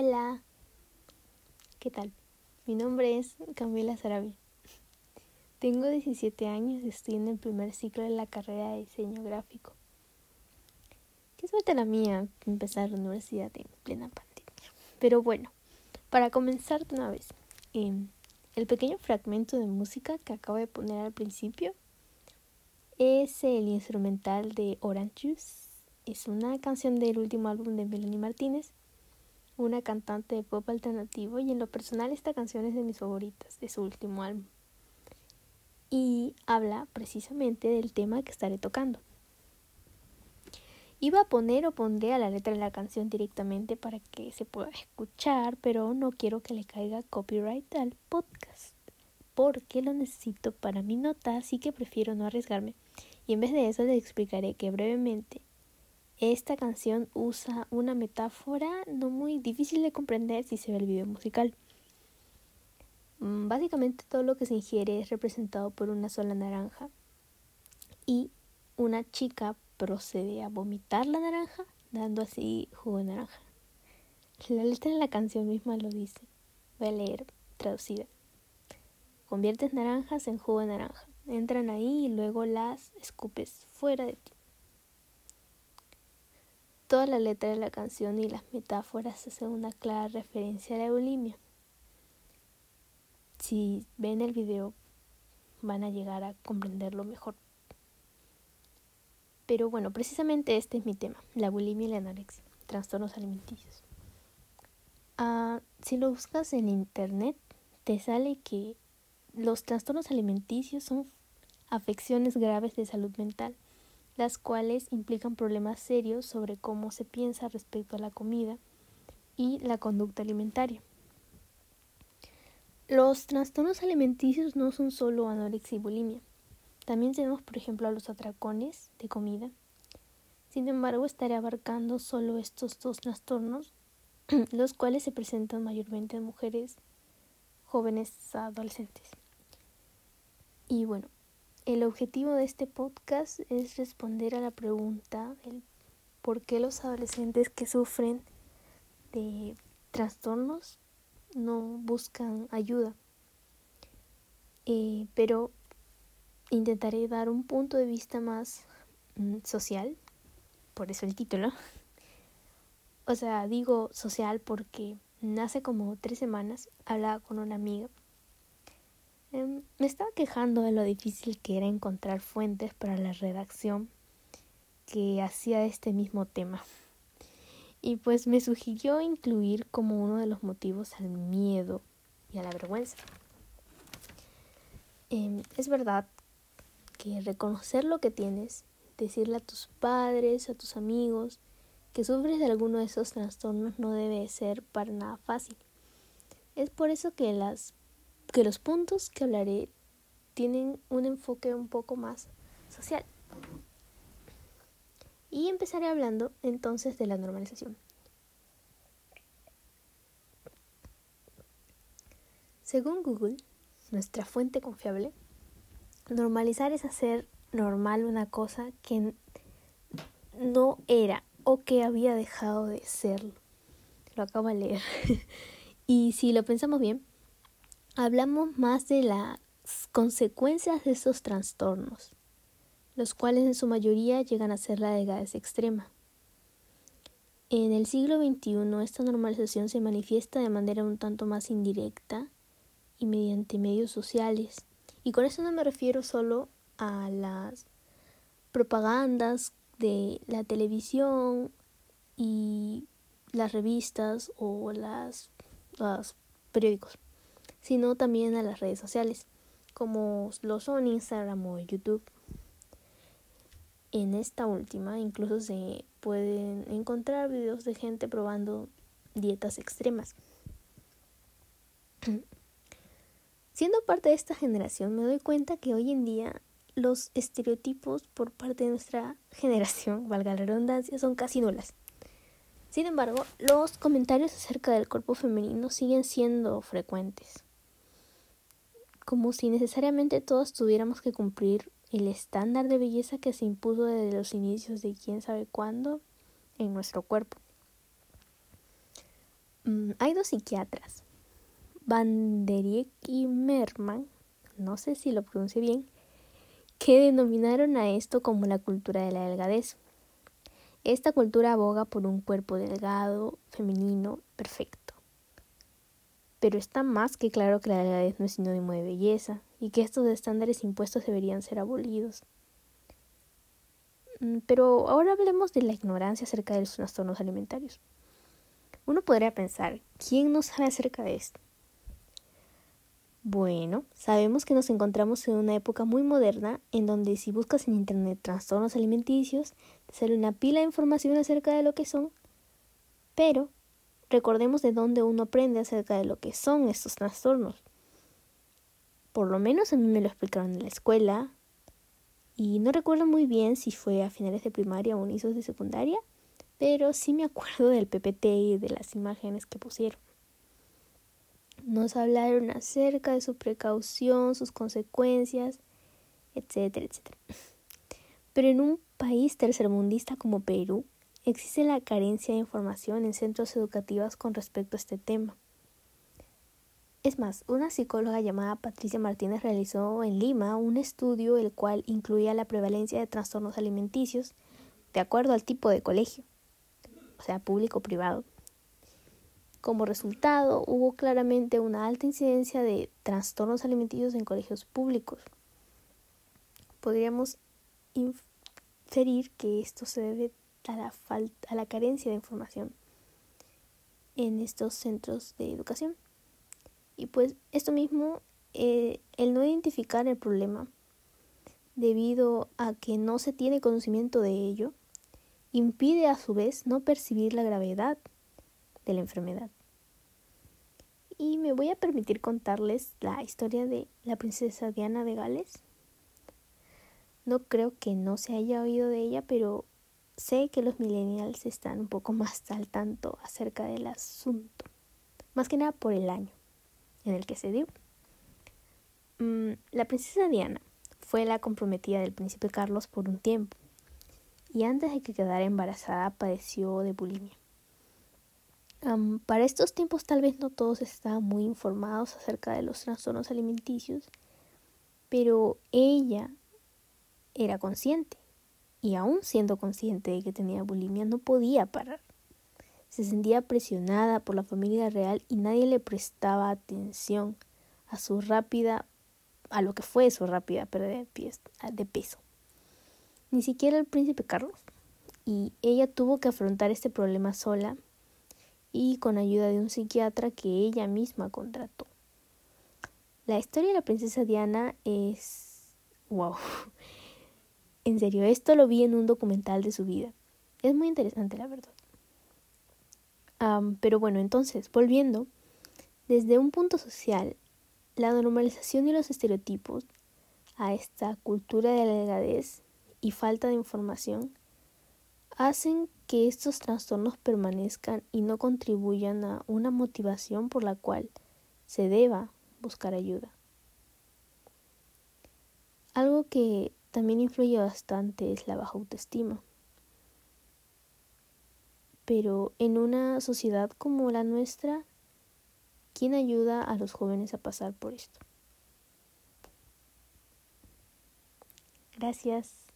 Hola, ¿qué tal? Mi nombre es Camila Sarabia. Tengo 17 años y estoy en el primer ciclo de la carrera de diseño gráfico. Qué suerte la mía empezar la universidad en plena pandemia. Pero bueno, para comenzar de una vez, em, el pequeño fragmento de música que acabo de poner al principio es el instrumental de Orange Juice. Es una canción del último álbum de Melanie Martínez una cantante de pop alternativo y en lo personal esta canción es de mis favoritas de su último álbum. Y habla precisamente del tema que estaré tocando. Iba a poner o pondré a la letra de la canción directamente para que se pueda escuchar, pero no quiero que le caiga copyright al podcast, porque lo necesito para mi nota, así que prefiero no arriesgarme. Y en vez de eso les explicaré que brevemente esta canción usa una metáfora no muy difícil de comprender si se ve el video musical. Mm, básicamente todo lo que se ingiere es representado por una sola naranja y una chica procede a vomitar la naranja dando así jugo de naranja. La letra de la canción misma lo dice. Voy a leer traducida. Conviertes naranjas en jugo de naranja. Entran ahí y luego las escupes fuera de ti. Toda la letra de la canción y las metáforas hacen una clara referencia a la bulimia. Si ven el video van a llegar a comprenderlo mejor. Pero bueno, precisamente este es mi tema, la bulimia y la anorexia, trastornos alimenticios. Ah, si lo buscas en internet, te sale que los trastornos alimenticios son afecciones graves de salud mental las cuales implican problemas serios sobre cómo se piensa respecto a la comida y la conducta alimentaria. Los trastornos alimenticios no son solo anorexia y bulimia. También tenemos, por ejemplo, a los atracones de comida. Sin embargo, estaré abarcando solo estos dos trastornos, los cuales se presentan mayormente en mujeres jóvenes adolescentes. Y bueno, el objetivo de este podcast es responder a la pregunta por qué los adolescentes que sufren de trastornos no buscan ayuda. Eh, pero intentaré dar un punto de vista más mm, social, por eso el título. O sea, digo social porque hace como tres semanas hablaba con una amiga Em, me estaba quejando de lo difícil que era encontrar fuentes para la redacción que hacía este mismo tema. Y pues me sugirió incluir como uno de los motivos al miedo y a la vergüenza. Em, es verdad que reconocer lo que tienes, decirle a tus padres, a tus amigos, que sufres de alguno de esos trastornos no debe ser para nada fácil. Es por eso que las que los puntos que hablaré tienen un enfoque un poco más social. Y empezaré hablando entonces de la normalización. Según Google, nuestra fuente confiable, normalizar es hacer normal una cosa que no era o que había dejado de serlo. Lo acabo de leer. y si lo pensamos bien, hablamos más de las consecuencias de esos trastornos, los cuales en su mayoría llegan a ser la delgadez extrema. En el siglo XXI esta normalización se manifiesta de manera un tanto más indirecta y mediante medios sociales. Y con eso no me refiero solo a las propagandas de la televisión y las revistas o las, los periódicos sino también a las redes sociales, como lo son Instagram o YouTube. En esta última incluso se pueden encontrar videos de gente probando dietas extremas. Siendo parte de esta generación me doy cuenta que hoy en día los estereotipos por parte de nuestra generación, valga la redundancia, son casi nulas. Sin embargo, los comentarios acerca del cuerpo femenino siguen siendo frecuentes como si necesariamente todos tuviéramos que cumplir el estándar de belleza que se impuso desde los inicios de quién sabe cuándo en nuestro cuerpo. Mm, hay dos psiquiatras, Van der y Merman, no sé si lo pronuncie bien, que denominaron a esto como la cultura de la delgadez. Esta cultura aboga por un cuerpo delgado, femenino, perfecto. Pero está más que claro que la delgadez no es sinónimo de belleza y que estos estándares impuestos deberían ser abolidos. Mm, pero ahora hablemos de la ignorancia acerca de los trastornos alimentarios. Uno podría pensar, ¿quién no sabe acerca de esto? Bueno, sabemos que nos encontramos en una época muy moderna en donde si buscas en Internet trastornos alimenticios, te sale una pila de información acerca de lo que son, pero recordemos de dónde uno aprende acerca de lo que son estos trastornos. Por lo menos a mí me lo explicaron en la escuela y no recuerdo muy bien si fue a finales de primaria o inicios de secundaria, pero sí me acuerdo del PPT y de las imágenes que pusieron. Nos hablaron acerca de su precaución, sus consecuencias, etcétera, etcétera. Pero en un país tercermundista como Perú, existe la carencia de información en centros educativos con respecto a este tema. Es más, una psicóloga llamada Patricia Martínez realizó en Lima un estudio el cual incluía la prevalencia de trastornos alimenticios de acuerdo al tipo de colegio, o sea, público o privado, como resultado, hubo claramente una alta incidencia de trastornos alimenticios en colegios públicos. Podríamos inferir que esto se debe a la, falta, a la carencia de información en estos centros de educación. Y pues esto mismo, eh, el no identificar el problema debido a que no se tiene conocimiento de ello, impide a su vez no percibir la gravedad de la enfermedad. Y me voy a permitir contarles la historia de la princesa Diana de Gales. No creo que no se haya oído de ella, pero sé que los millennials están un poco más al tanto acerca del asunto. Más que nada por el año en el que se dio. Mm, la princesa Diana fue la comprometida del príncipe Carlos por un tiempo y antes de que quedara embarazada padeció de bulimia para estos tiempos tal vez no todos estaban muy informados acerca de los trastornos alimenticios, pero ella era consciente y aún siendo consciente de que tenía bulimia no podía parar. Se sentía presionada por la familia real y nadie le prestaba atención a su rápida, a lo que fue su rápida pérdida de peso. Ni siquiera el príncipe Carlos. Y ella tuvo que afrontar este problema sola y con ayuda de un psiquiatra que ella misma contrató. La historia de la princesa Diana es... ¡Wow! En serio, esto lo vi en un documental de su vida. Es muy interesante, la verdad. pero bueno, entonces, volviendo, desde un punto social, la normalización de los estereotipos a esta cultura de la delgadez y falta de información hacen que estos trastornos permanezcan y no contribuyan a una motivación por la cual se deba buscar ayuda. Algo que también influye bastante es la baja autoestima. Pero en una sociedad como la nuestra, ¿quién ayuda a los jóvenes a pasar por esto? Gracias.